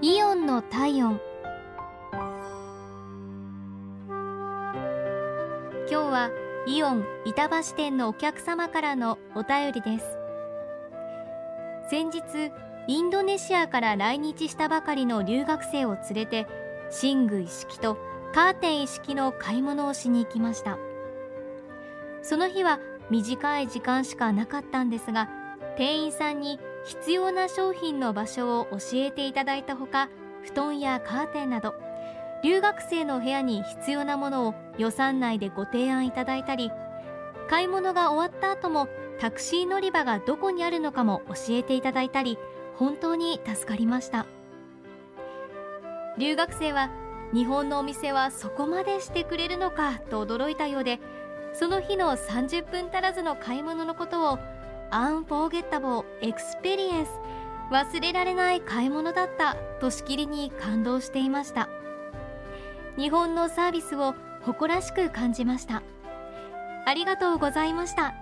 イオンの体温。今日はイオン板橋店のお客様からのお便りです。先日インドネシアから来日したばかりの留学生を連れて寝具一式とカーテン一式の買い物をしに行きました。その日は短い時間しかなかったんですが店員さんに必要な商品の場所を教えていただいたほか布団やカーテンなど留学生の部屋に必要なものを予算内でご提案いただいたり買い物が終わった後もタクシー乗り場がどこにあるのかも教えていただいたり本当に助かりました。留学生は日本のお店はそこまでしてくれるのかと驚いたようでその日の30分足らずの買い物のことを unforgettable experience。忘れられない買い物だった。としきりに感動していました。日本のサービスを誇らしく感じました。ありがとうございました。